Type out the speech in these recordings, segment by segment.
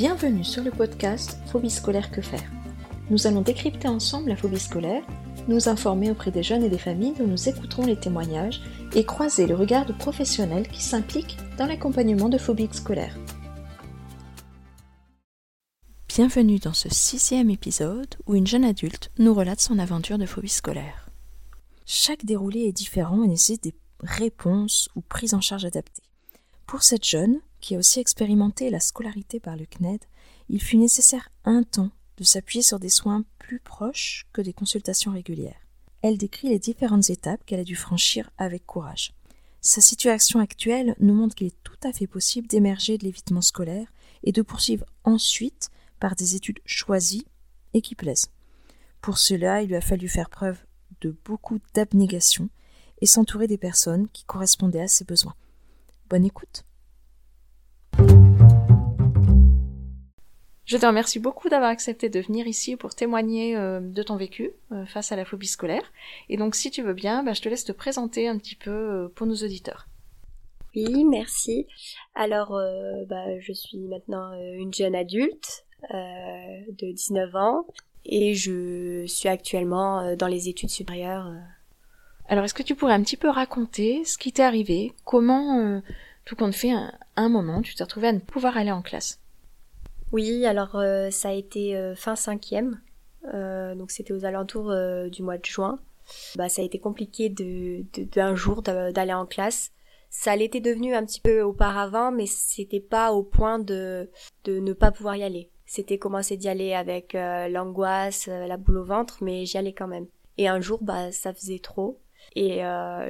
Bienvenue sur le podcast Phobie scolaire que faire. Nous allons décrypter ensemble la phobie scolaire, nous informer auprès des jeunes et des familles dont nous écouterons les témoignages et croiser le regard de professionnels qui s'impliquent dans l'accompagnement de phobies scolaires. Bienvenue dans ce sixième épisode où une jeune adulte nous relate son aventure de phobie scolaire. Chaque déroulé est différent et nécessite des réponses ou prises en charge adaptées. Pour cette jeune, qui a aussi expérimenté la scolarité par le CNED, il fut nécessaire un temps de s'appuyer sur des soins plus proches que des consultations régulières. Elle décrit les différentes étapes qu'elle a dû franchir avec courage. Sa situation actuelle nous montre qu'il est tout à fait possible d'émerger de l'évitement scolaire et de poursuivre ensuite par des études choisies et qui plaisent. Pour cela, il lui a fallu faire preuve de beaucoup d'abnégation et s'entourer des personnes qui correspondaient à ses besoins. Bonne écoute. Je te remercie beaucoup d'avoir accepté de venir ici pour témoigner euh, de ton vécu euh, face à la phobie scolaire. Et donc si tu veux bien, bah, je te laisse te présenter un petit peu euh, pour nos auditeurs. Oui, merci. Alors, bah, je suis maintenant une jeune adulte de 19 ans et je suis actuellement dans les études supérieures. Alors, est-ce que tu pourrais un petit peu raconter ce qui t'est arrivé? Comment, tout compte fait, un, un moment, tu t'es retrouvé à ne pouvoir aller en classe? Oui, alors euh, ça a été euh, fin cinquième, euh, donc c'était aux alentours du mois de juin. Bah, ça a été compliqué de, d'un jour d'aller en classe. Ça l'était devenu un petit peu auparavant, mais c'était pas au point de, de ne pas pouvoir y aller. C'était commencer d'y aller avec l'angoisse, la boule au ventre, mais j'y allais quand même. Et un jour, bah, ça faisait trop et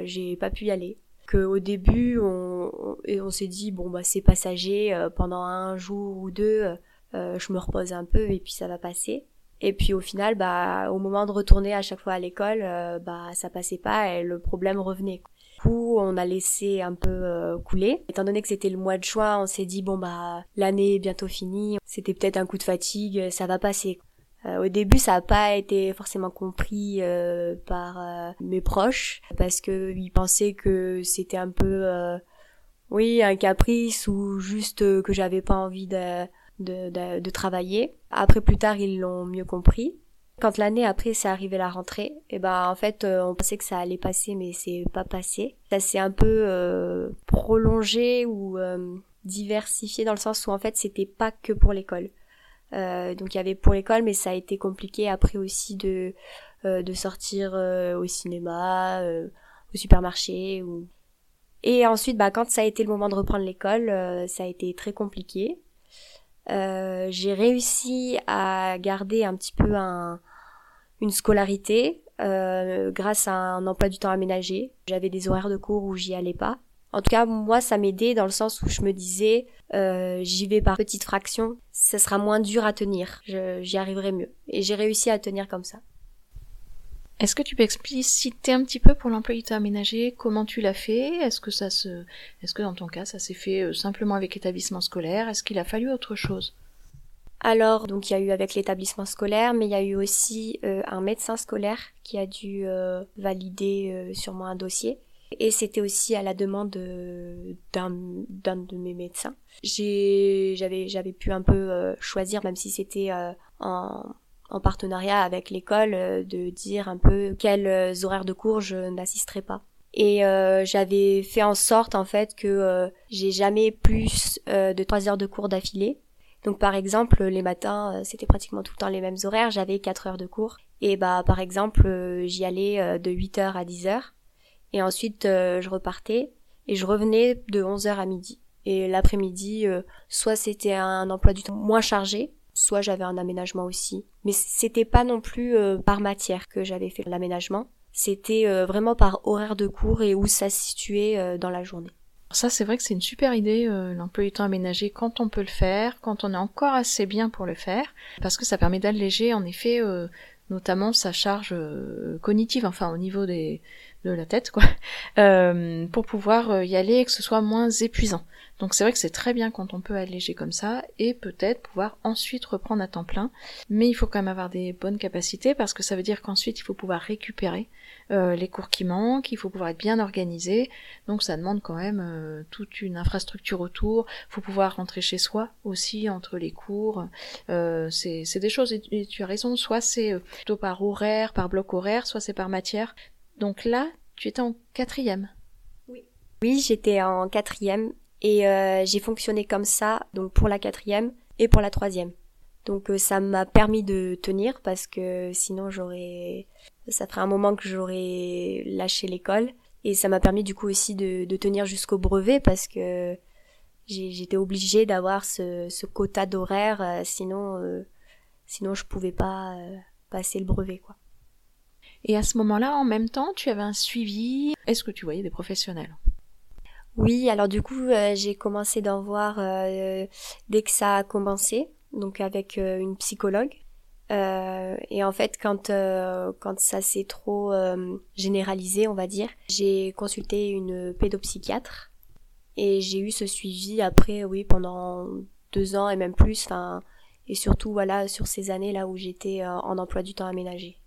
j'ai pas pu y aller. Que au début, on, on, on s'est dit bon bah c'est passager. pendant un jour ou deux, euh, je me repose un peu et puis ça va passer. Et puis au final, bah, au moment de retourner à chaque fois à l'école, euh, bah, ça passait pas et le problème revenait. Du coup, on a laissé un peu euh, couler. Étant donné que c'était le mois de juin, on s'est dit bon bah l'année est bientôt finie. C'était peut-être un coup de fatigue, ça va passer. au début, ça n'a pas été forcément compris par mes proches parce que ils pensaient que c'était un peu, oui, un caprice ou juste que j'avais pas envie de de, de, travailler. Après, plus tard, ils l'ont mieux compris. Quand l'année après c'est arrivé la rentrée, et eh ben en fait euh, on pensait que ça allait passer mais c'est pas passé. Ça s'est un peu euh, prolongé ou euh, diversifié dans le sens où en fait c'était pas que pour l'école. donc il y avait pour l'école mais ça a été compliqué après aussi de de sortir au cinéma, au supermarché ou et ensuite bah quand ça a été le moment de reprendre l'école, ça a été très compliqué euh, j'ai réussi à garder un petit peu un, une scolarité euh, grâce à un emploi du temps aménagé. J'avais des horaires de cours où j'y allais pas. En tout cas, moi, ça m'aidait dans le sens où je me disais, euh, j'y vais par petites fractions, ça sera moins dur à tenir, j'y arriverai mieux. Et j'ai réussi à tenir comme ça. Est-ce que tu peux expliciter un petit peu pour temps aménagé comment tu l'as fait? Est-ce que ça se, est-ce que dans ton cas ça s'est fait euh, simplement avec l'établissement scolaire? Est-ce qu'il a fallu autre chose? Alors, donc il y a eu avec l'établissement scolaire, mais il y a eu aussi euh, un médecin scolaire qui a dû euh, valider sur moi un dossier. Et c'était aussi à la demande d'un de mes médecins. J'avais pu un peu choisir, même si c'était en en partenariat avec l'école euh, de dire un peu quels euh, horaires de cours je n'assisterai pas. Et euh, j'avais fait en sorte en fait que j'ai jamais plus de trois heures de cours d'affilée. Donc par exemple les matins c'était pratiquement tout le temps les mêmes horaires, j'avais quatre heures de cours. Et bah par exemple j'y allais de 8h à 10h. Et ensuite je repartais et je revenais de 11h à midi. Et l'après-midi, soit c'était un emploi du temps moins chargé, soit j'avais un aménagement aussi. Mais c'était pas non plus euh, par matière que j'avais fait l'aménagement. C'était euh, vraiment par horaire de cours et où ça se situait euh, dans la journée. Ça, c'est vrai que c'est une super idée, l'emploi du temps aménagé, quand on peut le faire, quand on est encore assez bien pour le faire, parce que ça permet d'alléger, en effet, notamment sa charge cognitive, enfin au niveau des, de la tête, quoi, euh, pour pouvoir euh, y aller et que ce soit moins épuisant. Donc c'est vrai que c'est très bien quand on peut alléger comme ça et peut-être pouvoir ensuite reprendre à temps plein. Mais il faut quand même avoir des bonnes capacités parce que ça veut dire qu'ensuite il faut pouvoir récupérer euh, les cours qui manquent, il faut pouvoir être bien organisé. Donc ça demande quand même toute une infrastructure autour. Il faut pouvoir rentrer chez soi aussi entre les cours. Euh, c'est des choses et, tu as raison. Soit c'est plutôt par horaire, par bloc horaire, soit c'est par matière. Donc là, tu étais en quatrième. Oui. Oui, j'étais en quatrième et euh, j'ai fonctionné comme ça, donc pour la quatrième et pour la troisième. Donc euh, ça m'a permis de tenir parce que sinon j'aurais, ça ferait un moment que j'aurais lâché l'école. Et ça m'a permis du coup aussi de, tenir jusqu'au brevet parce que j'étais obligée d'avoir ce, quota d'horaire, euh, sinon, sinon je pouvais pas passer le brevet quoi. Et à ce moment-là, en même temps, tu avais un suivi. Est-ce que tu voyais des professionnels? Oui, alors du coup, euh, j'ai commencé d'en voir euh, dès que ça a commencé, donc avec euh, une psychologue. et en fait, quand quand ça s'est trop généralisé, on va dire, j'ai consulté une pédopsychiatre et j'ai eu ce suivi après, oui, pendant deux ans et même plus. Enfin, et surtout voilà sur ces années là où j'étais en emploi du temps aménagé.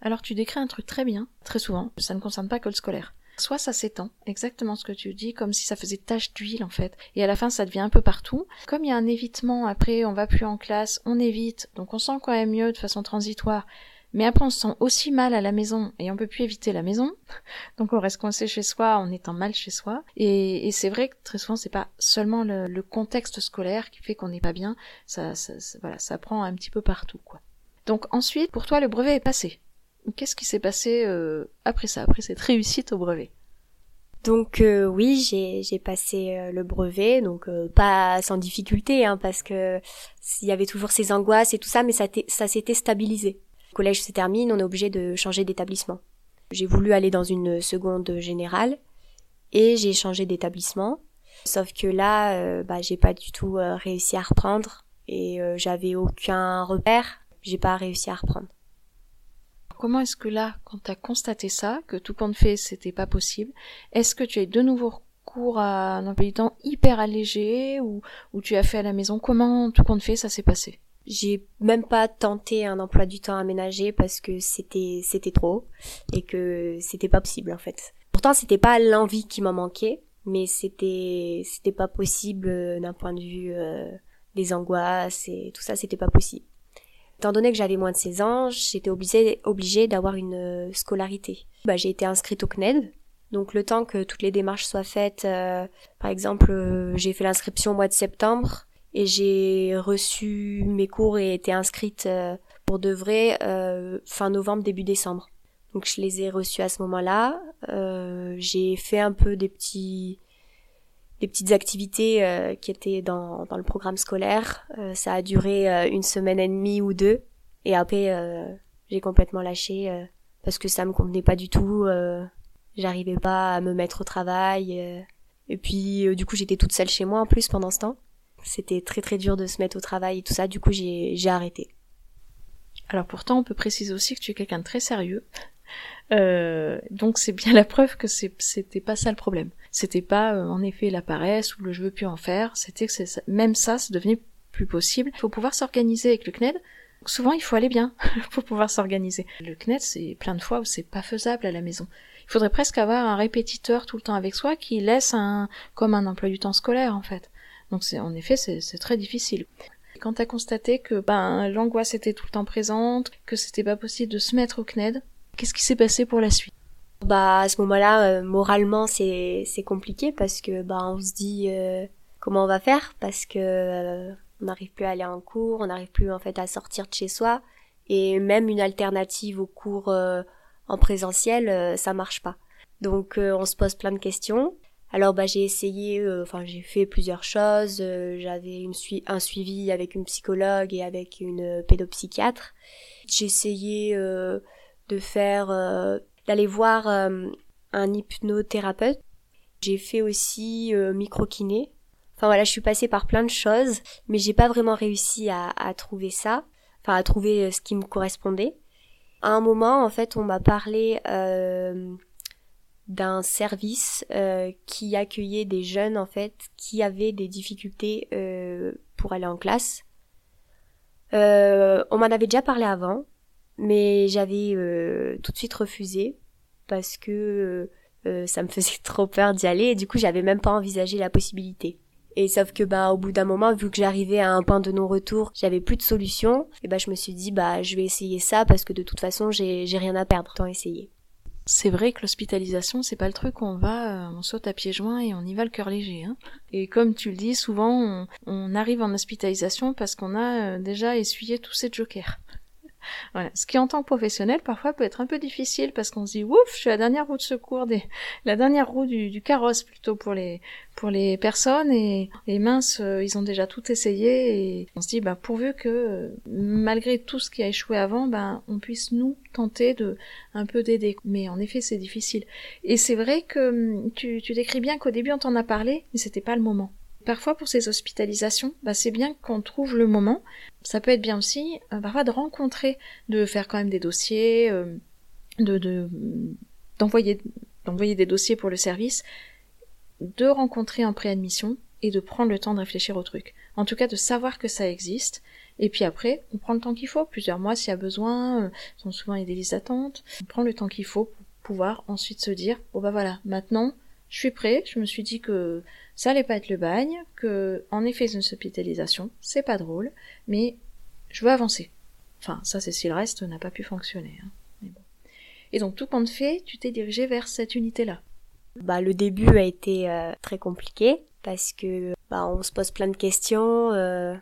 Alors tu décris un truc très bien, très souvent. Ça ne concerne pas que le scolaire. Soit ça s'étend, exactement ce que tu dis, comme si ça faisait tache d'huile en fait, et à la fin ça devient un peu partout. Comme il y a un évitement, après on va plus en classe, on évite, donc on sent quand même mieux de façon transitoire, mais après on se sent aussi mal à la maison et on peut plus éviter la maison, donc on reste coincé chez soi en étant mal chez soi. Et, c'est vrai que très souvent c'est pas seulement le, contexte scolaire qui fait qu'on n'est pas bien, ça, ça, voilà, ça prend un petit peu partout quoi. Donc ensuite, pour toi le brevet est passé. Qu'est-ce qui s'est passé euh, après ça, après cette réussite au brevet? Donc euh, oui, j'ai passé euh, le brevet, donc pas sans difficulté, hein, parce que il y avait toujours ces angoisses et tout ça, mais ça, s'était stabilisé. Le collège se termine, on est obligé de changer d'établissement. J'ai voulu aller dans une seconde générale et j'ai changé d'établissement. Sauf que là, bah, j'ai pas du tout réussi à reprendre et j'avais aucun repère. J'ai pas réussi à reprendre comment est-ce que là, quand tu as constaté ça, que tout compte fait, c'était pas possible, est-ce que tu as de nouveau recours à un emploi du temps hyper allégé ou, ou tu as fait à la maison? Comment tout compte fait, ça s'est passé? J'ai même pas tenté un emploi du temps aménagé parce que c'était c'était trop et que c'était pas possible en fait. Pourtant c'était pas l'envie qui m'en manquait, mais c'était c'était pas possible euh, d'un point de vue euh, des angoisses et tout ça, c'était pas possible. Étant donné que j'avais moins de 16 ans, j'étais obligée, d'avoir une euh, scolarité. Bah, j'ai été inscrite au CNED, donc le temps que toutes les démarches soient faites, euh, par exemple, euh, j'ai fait l'inscription au mois de septembre et j'ai reçu mes cours et été inscrite pour de vrai fin novembre, début décembre. Donc je les ai reçus à ce moment-là. j'ai fait un peu des petits des petites activités euh, qui étaient dans, dans le programme scolaire. Euh, ça a duré euh, une semaine et demie ou deux. Et après, j'ai complètement lâché parce que ça me convenait pas du tout. J'arrivais pas à me mettre au travail. et puis, du coup, j'étais toute seule chez moi en plus pendant ce temps. C'était très très dur de se mettre au travail et tout ça. Du coup, j'ai arrêté. Alors pourtant, on peut préciser aussi que tu es quelqu'un de très sérieux. Euh, donc c'est bien la preuve que c'était pas ça le problème. C'était pas euh, en effet la paresse ou le je veux plus en faire, c'était que même ça, c'est devenu plus possible. Il faut pouvoir s'organiser avec le CNED. Souvent, il faut aller bien pour pouvoir s'organiser. Le CNED, c'est plein de fois où c'est pas faisable à la maison. Il faudrait presque avoir un répétiteur tout le temps avec soi qui laisse un comme un emploi du temps scolaire en fait. Donc c'est en effet c'est très difficile. Quand t'as constaté que ben l'angoisse était tout le temps présente, que c'était pas possible de se mettre au CNED, Qu'est-ce qui s'est passé pour la suite? Bah à ce moment-là, euh, moralement c'est c'est compliqué parce que bah on se dit euh, comment on va faire parce que euh, on n'arrive plus à aller en cours, on n'arrive plus en fait à sortir de chez soi et même une alternative aux cours en présentiel ça marche pas. Donc on se pose plein de questions. Alors bah j'ai essayé, enfin j'ai fait plusieurs choses. J'avais une un suivi avec une psychologue et avec une pédopsychiatre. J'ai essayé de faire euh, d'aller voir euh, un hypnothérapeute. J'ai fait aussi euh, micro-kiné. Enfin voilà, je suis passée par plein de choses, mais j'ai pas vraiment réussi à, trouver ça, enfin à trouver ce qui me correspondait. À un moment, en fait, on m'a parlé d'un service euh, qui accueillait des jeunes en fait qui avaient des difficultés euh, pour aller en classe. Euh, on m'en avait déjà parlé avant, mais j'avais tout de suite refusé parce que ça me faisait trop peur d'y aller et du coup j'avais même pas envisagé la possibilité. Et sauf que bah au bout d'un moment, vu que j'arrivais à un point de non-retour, j'avais plus de solution. Et bah je me suis dit bah je vais essayer ça parce que de toute façon j'ai rien à perdre, tant essayer. C'est vrai que l'hospitalisation, c'est pas le truc où on va, euh, on saute à pieds joints et on y va le cœur léger. Hein. Et comme tu le dis, souvent on, arrive en hospitalisation parce qu'on a euh, déjà essuyé tous ces jokers. Voilà. Ce qui en tant que professionnel parfois peut être un peu difficile parce qu'on se dit ouf, je suis la dernière roue de secours des, la dernière roue du, carrosse plutôt pour les pour les personnes et les minces euh, ils ont déjà tout essayé et on se dit bah pourvu que malgré tout ce qui a échoué avant ben on puisse nous tenter de un peu d'aider. Mais en effet c'est difficile. Et c'est vrai que hum, tu, tu décris bien qu'au début on t'en a parlé mais c'était pas le moment parfois pour ces hospitalisations, bah, c'est bien qu'on trouve le moment. Ça peut être bien aussi euh, parfois de rencontrer, de faire quand même des dossiers, euh, de d'envoyer des dossiers pour le service, de rencontrer en préadmission et de prendre le temps de réfléchir au truc. En tout cas, de savoir que ça existe. Et puis après, on prend le temps qu'il faut, plusieurs mois s'il y a besoin. Euh, souvent il y a des listes d'attente. On prend le temps qu'il faut pour pouvoir ensuite se dire, oh bah voilà, maintenant je suis prêt. Je me suis dit que ça allait pas être le bagne, que en effet c'est une hospitalisation, c'est pas drôle, mais je veux avancer. Enfin, ça c'est si le reste n'a pas pu fonctionner. Hein. Et donc tout compte fait, tu t'es dirigé vers cette unité-là. Bah le début a été euh, très compliqué parce que bah on se pose plein de questions. Euh,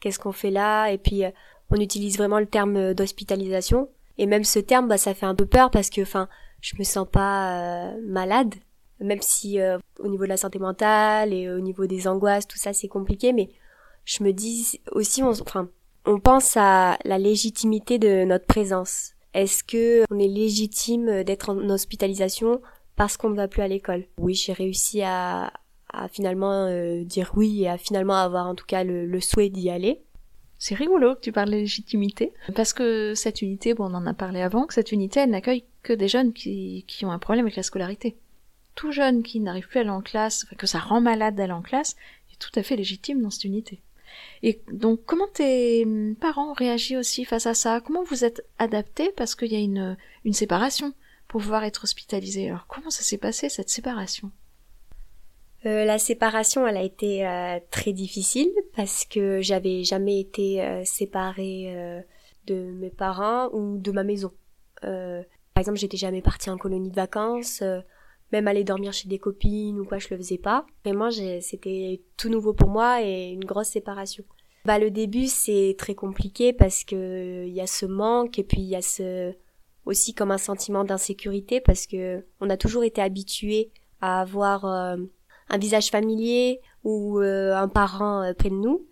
Qu'est-ce qu'on fait là? Et puis euh, on utilise vraiment le terme d'hospitalisation. Et même ce terme, bah ça fait un peu peur parce que, enfin, je me sens pas malade, même si euh, au niveau de la santé mentale et au niveau des angoisses, tout ça c'est compliqué, mais je me dis aussi, on, enfin, on pense à la légitimité de notre présence. Est-ce que on est légitime d'être en hospitalisation parce qu'on ne va plus à l'école? Oui, j'ai réussi à, à finalement euh, dire oui et à finalement avoir en tout cas le, souhait d'y aller. C'est rigolo que tu parles de légitimité, parce que cette unité, bon, on en a parlé avant, que cette unité, elle n'accueille que des jeunes qui, qui ont un problème avec la scolarité tout jeune qui n'arrive plus à aller en classe, que ça rend malade d'aller en classe, est tout à fait légitime dans cette unité. Et donc, comment tes parents ont réagi aussi face à ça? Comment vous êtes adaptés? Parce qu'il y a une, une séparation pour pouvoir être hospitalisé Alors, comment ça s'est passé cette séparation? Euh, la séparation, elle a été euh, très difficile parce que j'avais jamais été euh, séparée de mes parents ou de ma maison. par exemple, j'étais jamais partie en colonie de vacances même aller dormir chez des copines ou quoi, je le faisais pas. Vraiment, c'était tout nouveau pour moi et une grosse séparation. Bah, le début, c'est très compliqué parce que il y a ce manque et puis il y a ce, aussi comme un sentiment d'insécurité parce que on a toujours été habitué à avoir euh, un visage familier ou euh, un parent euh, près de nous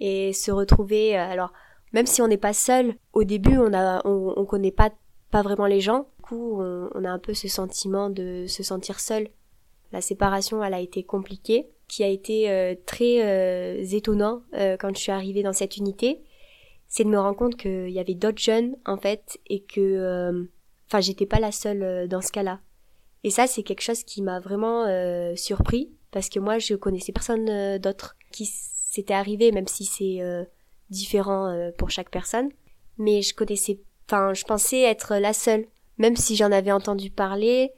et se retrouver alors même si on n'est pas seul au début on a on, on connaît pas pas vraiment les gens on, a un peu ce sentiment de se sentir seul. La séparation, elle a été compliquée, qui a été euh, très euh, étonnant euh, quand je suis arrivée dans cette unité, c'est de me rendre compte qu'il y avait d'autres jeunes en fait et que, enfin, j'étais pas la seule dans ce cas-là. Et ça, c'est quelque chose qui m'a vraiment surpris parce que moi, je connaissais personne d'autre qui s'était arrivé, même si c'est différent pour chaque personne. Mais je connaissais, enfin, je pensais être la seule même si j'en avais entendu parler,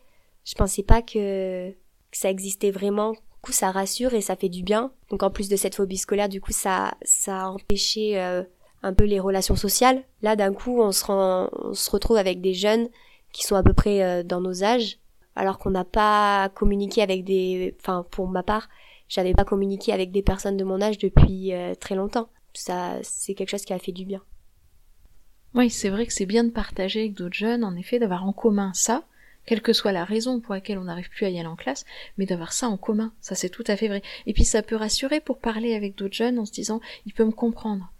je pensais pas que, ça existait vraiment. Du coup, ça rassure et ça fait du bien. Donc, en plus de cette phobie scolaire, du coup, ça, ça a empêché euh, un peu les relations sociales. Là, d'un coup, on se, retrouve avec des jeunes qui sont à peu près euh, dans nos âges, alors qu'on n'a pas communiqué avec des, enfin, pour ma part, j'avais pas communiqué avec des personnes de mon âge depuis euh, très longtemps. Ça, c'est quelque chose qui a fait du bien. Oui, c'est vrai que c'est bien de partager avec d'autres jeunes, en effet, d'avoir en commun ça, quelle que soit la raison pour laquelle on n'arrive plus à y aller en classe, mais d'avoir ça en commun, ça c'est tout à fait vrai. Et puis ça peut rassurer pour parler avec d'autres jeunes en se disant, il peut me comprendre,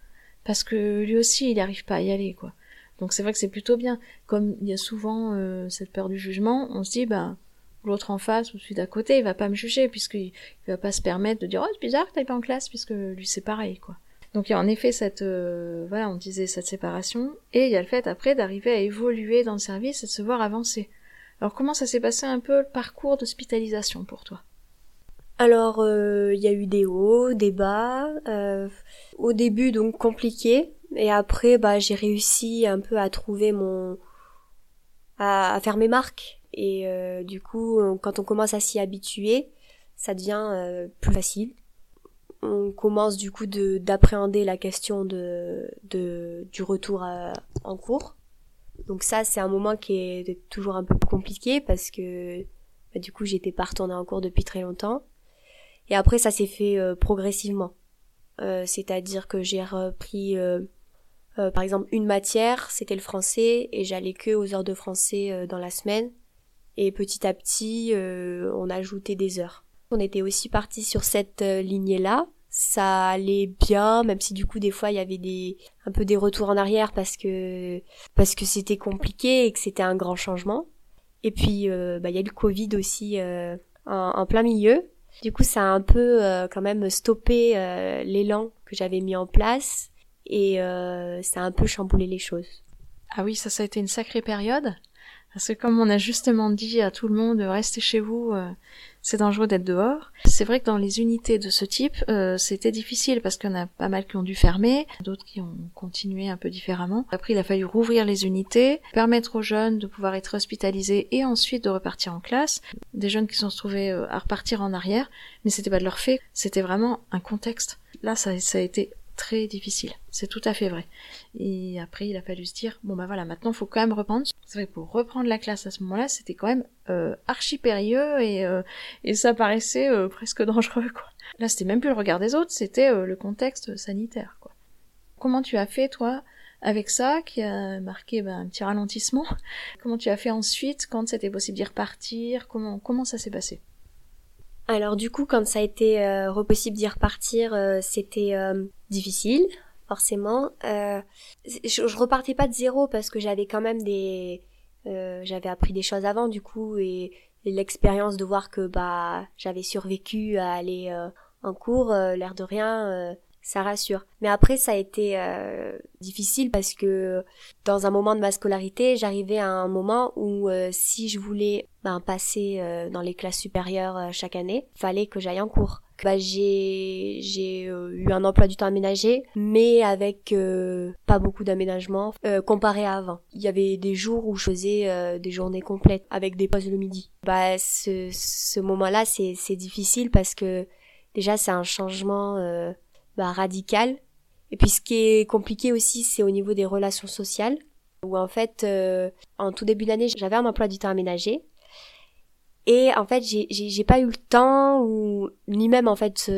parce que lui aussi il n'arrive pas à y aller, quoi. Donc c'est vrai que c'est plutôt bien. Comme il y a souvent euh, cette peur du jugement, on se dit, bah, l'autre en face ou celui d'à côté, il va pas me juger, puisqu'il il va pas se permettre de dire, oh c'est bizarre que t'ailles pas en classe, puisque lui c'est pareil, quoi. Donc il y a en effet cette, euh, voilà, on disait cette séparation, et il y a le fait après d'arriver à évoluer dans le service et de se voir avancer. Alors comment ça s'est passé un peu le parcours d'hospitalisation pour toi? Alors il y a eu des hauts, des bas. au début donc compliqué et après bah j'ai réussi un peu à trouver mon à, faire mes marques et du coup quand on commence à s'y habituer ça devient plus facile on commence du coup d'appréhender la question de, de du retour en cours. Donc ça, c'est un moment qui est toujours un peu compliqué parce que bah, du coup, j'étais pas retournée en cours depuis très longtemps. Et après, ça s'est fait euh, progressivement. Euh, c'est-à-dire que j'ai repris, euh, par exemple, une matière, c'était le français, et j'allais que aux heures de français dans la semaine. Et petit à petit, on ajoutait des heures. On était aussi parti sur cette lignée-là ça allait bien même si du coup des fois il y avait des un peu des retours en arrière parce que parce que c'était compliqué et que c'était un grand changement. Et puis euh, bah il y a eu le Covid aussi euh, en, plein milieu. Du coup ça a un peu euh, quand même stoppé l'élan que j'avais mis en place et ça a un peu chamboulé les choses. Ah oui ça ça a été une sacrée période parce que comme on a justement dit à tout le monde, restez chez vous, c'est dangereux d'être dehors. C'est vrai que dans les unités de ce type, euh, c'était difficile parce qu'il y en a pas mal qui ont dû fermer, d'autres qui ont continué un peu différemment. Après, il a fallu rouvrir les unités, permettre aux jeunes de pouvoir être hospitalisés et ensuite de repartir en classe. Des jeunes qui sont se trouvés euh, à repartir en arrière, mais c'était pas de leur fait, c'était vraiment un contexte. Là, ça, ça a été très difficile. C'est tout à fait vrai. Et après, il a fallu se dire, bon bah voilà, maintenant faut quand même reprendre. C'est vrai pour reprendre la classe à ce moment-là, c'était quand même euh, archi périlleux et, euh, et ça paraissait euh, presque dangereux. Là, c'était même plus le regard des autres, c'était le contexte sanitaire. Comment tu as fait, toi, avec ça, qui a marqué ben, un petit ralentissement? Comment tu as fait ensuite, quand c'était possible d'y repartir? Comment, comment ça s'est passé? Alors du coup, quand ça a été euh, repossible d'y repartir, euh, c'était euh, difficile, forcément. Euh, je, je, repartais pas de zéro parce que j'avais quand même des, j'avais appris des choses avant du coup et, et l'expérience de voir que bah j'avais survécu à aller en cours, l'air de rien, ça rassure. Mais après, ça a été euh, difficile parce que dans un moment de ma scolarité, j'arrivais à un moment où euh, si je voulais ben, passer euh, dans les classes supérieures chaque année, fallait que j'aille en cours. Bah, j'ai j'ai eu un emploi du temps aménagé, mais avec pas beaucoup d'aménagement comparé à avant. Il y avait des jours où je faisais des journées complètes avec des pauses le midi. Bah ce ce moment-là, c'est c'est difficile parce que déjà c'est un changement bah, radical. Et puis ce qui est compliqué aussi, c'est au niveau des relations sociales, où en fait, euh, en tout début d'année, j'avais un emploi du temps aménagé. Et en fait, j'ai pas eu le temps, ou ni même en fait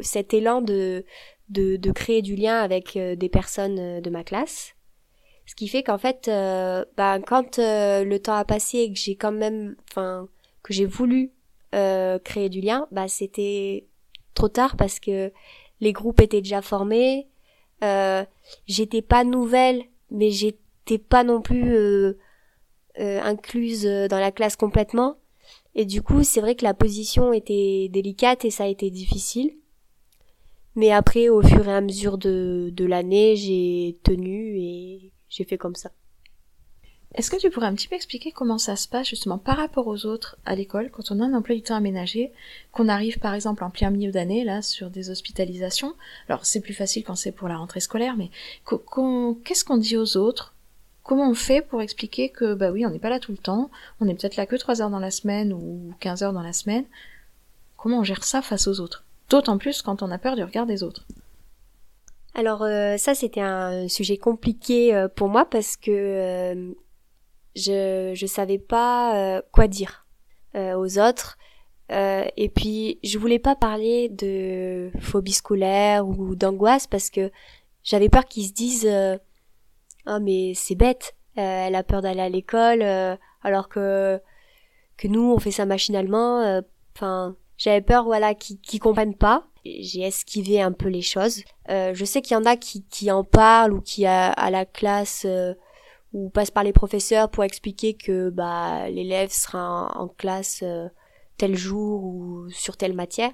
cet élan de, de, de, créer du lien avec euh, des personnes euh, de ma classe. Ce qui fait qu'en fait, bah, quand le temps a passé et que j'ai quand même, enfin, que j'ai voulu créer du lien, bah c'était trop tard parce que les groupes étaient déjà formés. Euh, j'étais pas nouvelle, mais j'étais pas non plus euh, euh, incluse dans la classe complètement. Et du coup, c'est vrai que la position était délicate et ça a été difficile. Mais après, au fur et à mesure de, de l'année, j'ai tenu et j'ai fait comme ça. Est-ce que tu pourrais un petit peu expliquer comment ça se passe justement par rapport aux autres à l'école quand on a un emploi du temps aménagé, qu'on arrive par exemple en plein milieu d'année là sur des hospitalisations? Alors c'est plus facile quand c'est pour la rentrée scolaire, mais qu'est-ce qu'on dit aux autres? Comment on fait pour expliquer que bah oui on n'est pas là tout le temps, on est peut-être là que 3 heures dans la semaine ou 15 heures dans la semaine? Comment on gère ça face aux autres? D'autant plus quand on a peur du regard des autres. Alors euh, ça c'était un sujet compliqué euh, pour moi parce que euh, je je savais pas euh, quoi dire euh, aux autres euh, et puis je voulais pas parler de phobie scolaire ou d'angoisse parce que j'avais peur qu'ils se disent ah mais c'est bête elle a peur d'aller à l'école alors que que nous on fait ça machinalement enfin j'avais peur voilà qu'ils qui comprennent pas j'ai esquivé un peu les choses. je sais qu'il y en a qui, qui en parlent ou qui à, à la classe ou passe par les professeurs pour expliquer que bah l'élève sera en, classe euh, tel jour ou sur telle matière.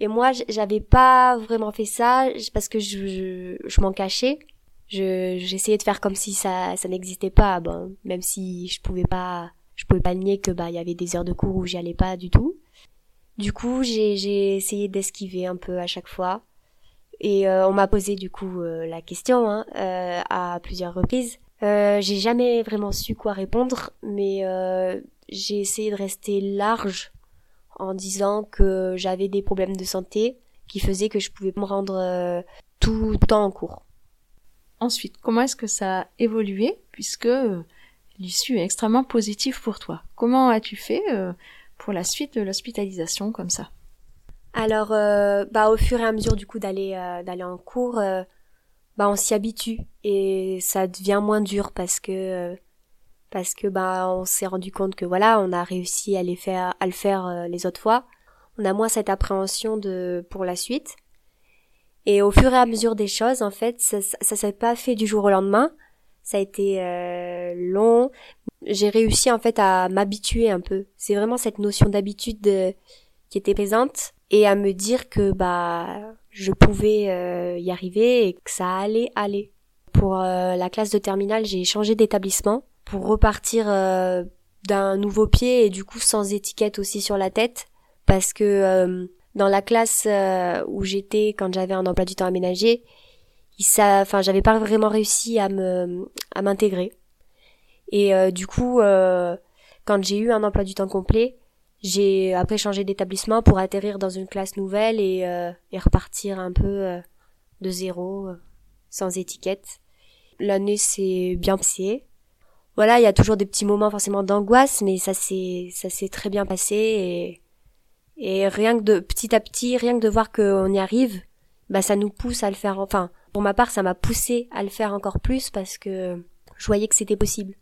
Et moi, j'avais pas vraiment fait ça parce que je, je, m'en cachais. Je, j'essayais de faire comme si ça, ça n'existait pas, bon, même si je pouvais pas je pouvais pas nier que bah il y avait des heures de cours où j'y allais pas du tout. Du coup, j'ai essayé d'esquiver un peu à chaque fois. Et euh, on m'a posé du coup euh, la question hein, à plusieurs reprises. J'ai jamais vraiment su quoi répondre, mais j'ai essayé de rester large en disant que j'avais des problèmes de santé qui faisaient que je pouvais me rendre tout le temps en cours. Ensuite, comment est-ce que ça a évolué puisque l'issue est extrêmement positive pour toi? Comment as-tu fait pour la suite de l'hospitalisation comme ça? Alors, euh, bah, au fur et à mesure du coup d'aller euh, d'aller en cours, euh, bah, on s'y habitue et ça devient moins dur parce que parce que bah on s'est rendu compte que voilà, on a réussi à les faire à le faire les autres fois. On a moins cette appréhension de pour la suite. Et au fur et à mesure des choses, en fait, ça, ça, s'est pas fait du jour au lendemain. Ça a été long, j'ai réussi en fait à m'habituer un peu. C'est vraiment cette notion d'habitude euh, qui était présente et à me dire que bah je pouvais euh, y arriver et que ça allait aller. Pour euh, la classe de terminale, j'ai changé d'établissement pour repartir d'un nouveau pied et du coup sans étiquette aussi sur la tête parce que dans la classe où j'étais quand j'avais un emploi du temps aménagé, ça enfin j'avais pas vraiment réussi à me à m'intégrer et euh, du coup, euh, quand j'ai eu un emploi du temps complet, j'ai après changé d'établissement pour atterrir dans une classe nouvelle et, euh, et repartir un peu de zéro, sans étiquette. L'année s'est bien passée. Voilà, il y a toujours des petits moments forcément d'angoisse, mais ça s'est ça s'est très bien passé et et rien que de petit à petit, rien que de voir qu'on y arrive, bah ça nous pousse à le faire. Enfin, pour ma part, ça m'a poussé à le faire encore plus parce que je voyais que c'était possible.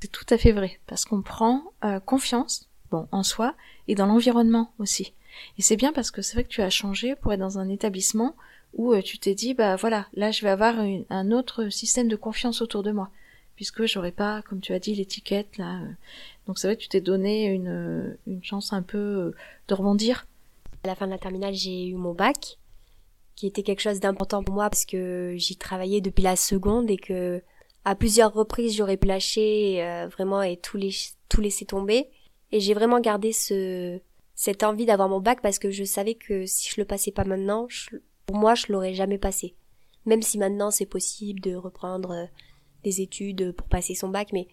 C'est tout à fait vrai, parce qu'on prend euh, confiance, bon, en soi, et dans l'environnement aussi. Et c'est bien parce que c'est vrai que tu as changé pour être dans un établissement où euh, tu t'es dit, bah voilà, là je vais avoir un autre système de confiance autour de moi, puisque j'aurais pas, comme tu as dit, l'étiquette là. Euh. donc c'est vrai que tu t'es donné une, une chance un peu de rebondir. À la fin de la terminale, j'ai eu mon bac, qui était quelque chose d'important pour moi parce que j'y travaillais depuis la seconde et que à plusieurs reprises, j'aurais pu lâcher euh, vraiment et tout, les, tout laisser tomber. Et j'ai vraiment gardé ce, cette envie d'avoir mon bac parce que je savais que si je le passais pas maintenant, pour moi, je l'aurais jamais passé. Même si maintenant c'est possible de reprendre euh, des études pour passer son bac, mais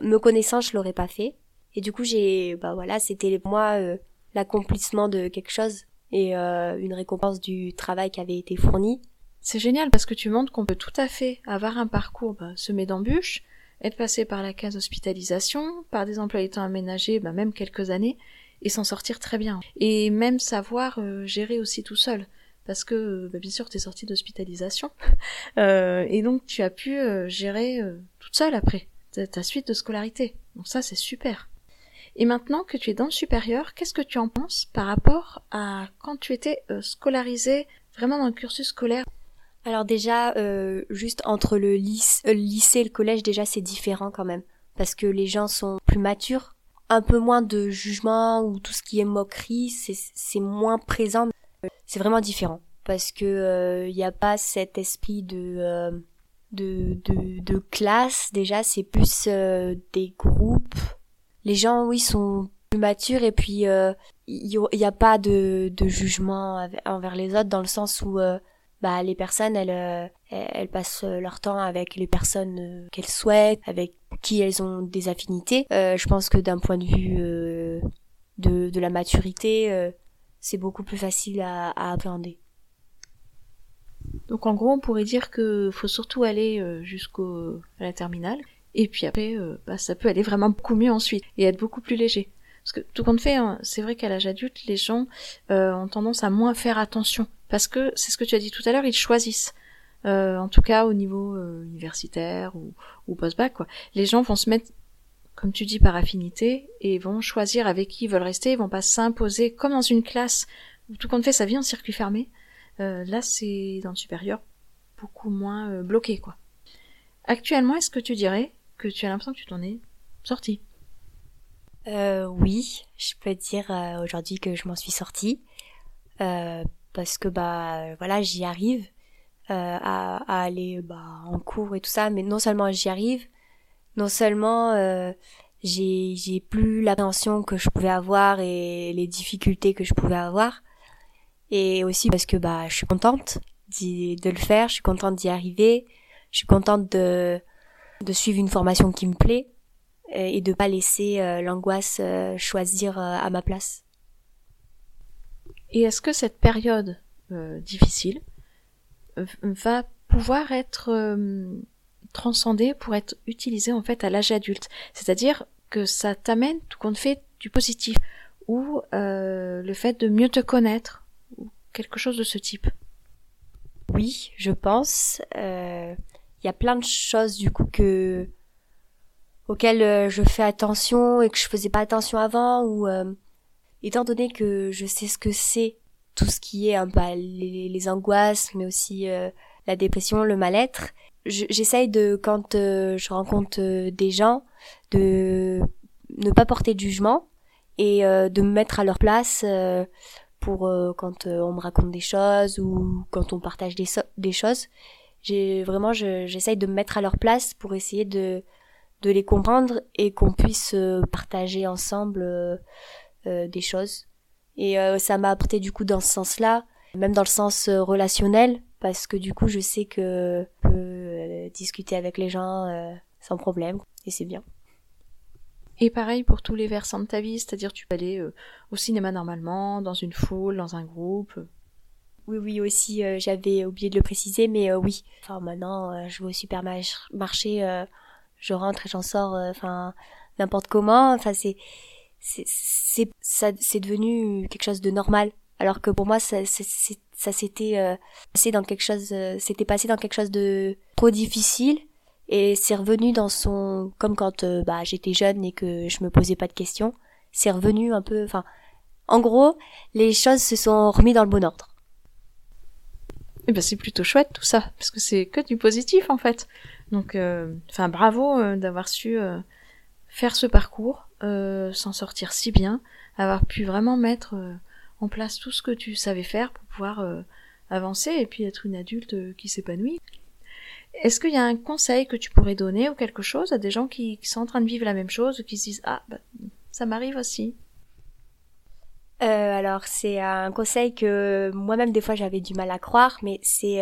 me connaissant, je l'aurais pas fait. Et du coup, j'ai, bah voilà, c'était pour moi euh, l'accomplissement de quelque chose et une récompense du travail qui avait été fourni. C'est génial parce que tu montres qu'on peut tout à fait avoir un parcours bah, semé d'embûches, être passé par la case hospitalisation, par des emplois temps aménagés, bah, même quelques années, et s'en sortir très bien. Et même savoir euh, gérer aussi tout seul. Parce que, bah, bien sûr, tu es sorti d'hospitalisation. Euh, et donc, tu as pu euh, gérer toute seule après ta suite de scolarité. Donc ça, c'est super. Et maintenant que tu es dans le supérieur, qu'est-ce que tu en penses par rapport à quand tu étais scolarisé vraiment dans le cursus scolaire? Alors déjà, euh, juste entre le, euh, lycée et le collège, déjà c'est différent quand même. Parce que les gens sont plus matures, un peu moins de jugement ou tout ce qui est moquerie, c'est moins présent. C'est vraiment différent. Parce que il n'y a pas cet esprit de, de, de, de, classe, déjà c'est plus des groupes. Les gens, oui, sont plus matures et puis il n'y a, pas de, de jugement envers les autres dans le sens où bah les personnes elles euh, elles passent leur temps avec les personnes euh, qu'elles souhaitent, avec qui elles ont des affinités. Euh, je pense que d'un point de vue de, de la maturité, c'est beaucoup plus facile à, à appréhender. Donc en gros, on pourrait dire que faut surtout aller jusqu'au à la terminale, et puis après, bah, ça peut aller vraiment beaucoup mieux ensuite et être beaucoup plus léger. Parce que tout compte fait, hein, c'est vrai qu'à l'âge adulte, les gens ont tendance à moins faire attention parce que c'est ce que tu as dit tout à l'heure, ils choisissent. Euh, en tout cas au niveau euh, universitaire ou, post-bac, quoi. Les gens vont se mettre, comme tu dis, par affinité et vont choisir avec qui ils veulent rester. Ils vont pas s'imposer comme dans une classe où tout compte fait ça vient en circuit fermé. Euh, là, c'est dans le supérieur beaucoup moins bloqué, quoi. Actuellement, est-ce que tu dirais que tu as l'impression que tu t'en es sorti Oui, je peux dire aujourd'hui que je m'en suis sortie parce que bah voilà j'y arrive euh, à, aller bah, en cours et tout ça mais non seulement j'y arrive non seulement euh, j'ai j'ai plus l'appréhension que je pouvais avoir et les difficultés que je pouvais avoir et aussi parce que bah je suis contente de le faire, je suis contente d'y arriver, je suis contente de de suivre une formation qui me plaît et de pas laisser euh, l'angoisse euh, choisir euh, à ma place. Et est-ce que cette période difficile va pouvoir être transcendée pour être utilisée en fait à l'âge adulte, c'est-à-dire que ça t'amène tout compte fait du positif ou le fait de mieux te connaître ou quelque chose de ce type? Oui, je pense. Il y a plein de choses du coup que auxquelles euh, je fais attention et que je faisais pas attention avant ou euh, étant donné que je sais ce que c'est tout ce qui est un peu les, angoisses mais aussi euh, la dépression le mal-être j'essaye de quand je rencontre des gens de ne pas porter de jugement et de me mettre à leur place pour quand on me raconte des choses ou quand on partage des, des choses. J'ai vraiment j'essaye de me mettre à leur place pour essayer de de les comprendre et qu'on puisse euh, partager ensemble euh, euh, des choses. Et ça m'a apporté du coup dans ce sens-là, même dans le sens relationnel, parce que du coup je sais que je peux discuter avec les gens sans problème, et c'est bien. Et pareil pour tous les versants de ta vie, c'est-à-dire tu peux aller au cinéma normalement, dans une foule, dans un groupe. Oui, oui, aussi, j'avais oublié de le préciser, mais oui. Enfin, maintenant, je vais au supermarché je rentre et j'en sors euh, enfin n'importe comment enfin c'est c'est ça c'est devenu quelque chose de normal. Alors que pour moi ça ça s'était euh, passé dans quelque chose euh, c'était passé dans quelque chose de trop difficile. Et c'est revenu dans son comme quand bah j'étais jeune et que je me posais pas de questions c'est revenu un peu enfin en gros les choses se sont remis dans le bon ordre. Eh ben c'est plutôt chouette tout ça parce que c'est que du positif en fait. Donc, euh, enfin, bravo euh, d'avoir su euh, faire ce parcours, s'en sortir si bien, avoir pu vraiment mettre en place tout ce que tu savais faire pour pouvoir avancer et puis être une adulte qui s'épanouit. Est-ce qu'il y a un conseil que tu pourrais donner ou quelque chose à des gens qui, sont en train de vivre la même chose, qui se disent ah bah, ça m'arrive aussi? Alors c'est un conseil que moi-même des fois j'avais du mal à croire, mais c'est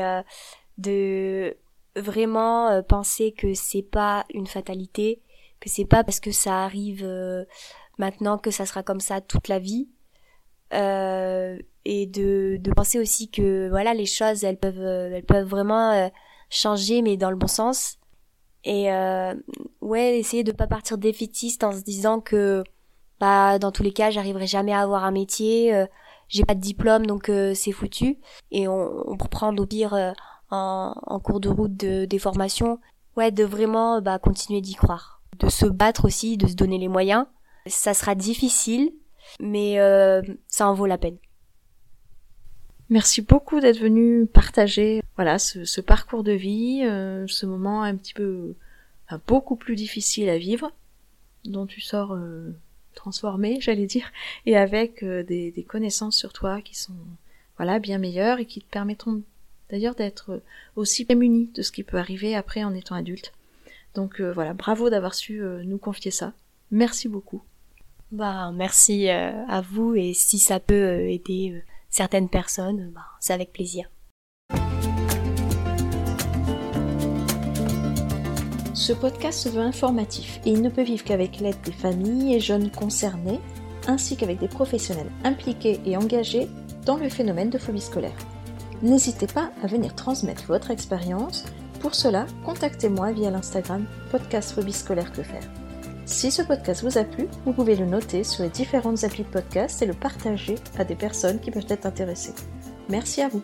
de vraiment euh, penser que c'est pas une fatalité, que c'est pas parce que ça arrive euh, maintenant que ça sera comme ça toute la vie. Euh, et de, de penser aussi que voilà les choses elles peuvent elles peuvent vraiment changer mais dans le bon sens. Et ouais essayer de pas partir défaitiste en se disant que bah dans tous les cas j'arriverai jamais à avoir un métier j'ai pas de diplôme donc c'est foutu. Et on, on prend au pire en, cours de route de, des formations, ouais, de vraiment bah, continuer d'y croire, de se battre aussi, de se donner les moyens. Ça sera difficile, mais euh, ça en vaut la peine. Merci beaucoup d'être venu partager voilà ce, ce parcours de vie, euh, ce moment un petit peu enfin, beaucoup plus difficile à vivre, dont tu sors euh, transformé, j'allais dire, et avec euh, des, des connaissances sur toi qui sont voilà bien meilleures et qui te permettront d'ailleurs d'être aussi prémuni de ce qui peut arriver après en étant adulte. Donc euh, voilà, bravo d'avoir su euh, nous confier ça. Merci beaucoup. Bah merci euh, à vous et si ça peut aider certaines personnes, bah, c'est avec plaisir. Ce podcast se veut informatif et il ne peut vivre qu'avec l'aide des familles et jeunes concernés, ainsi qu'avec des professionnels impliqués et engagés dans le phénomène de phobie scolaire n'hésitez pas à venir transmettre votre expérience. Pour cela, contactez-moi via l'Instagram podcast phobie scolaire que faire. Si ce podcast vous a plu, vous pouvez le noter sur les différentes applis de podcast et le partager à des personnes qui peuvent être intéressées. Merci à vous.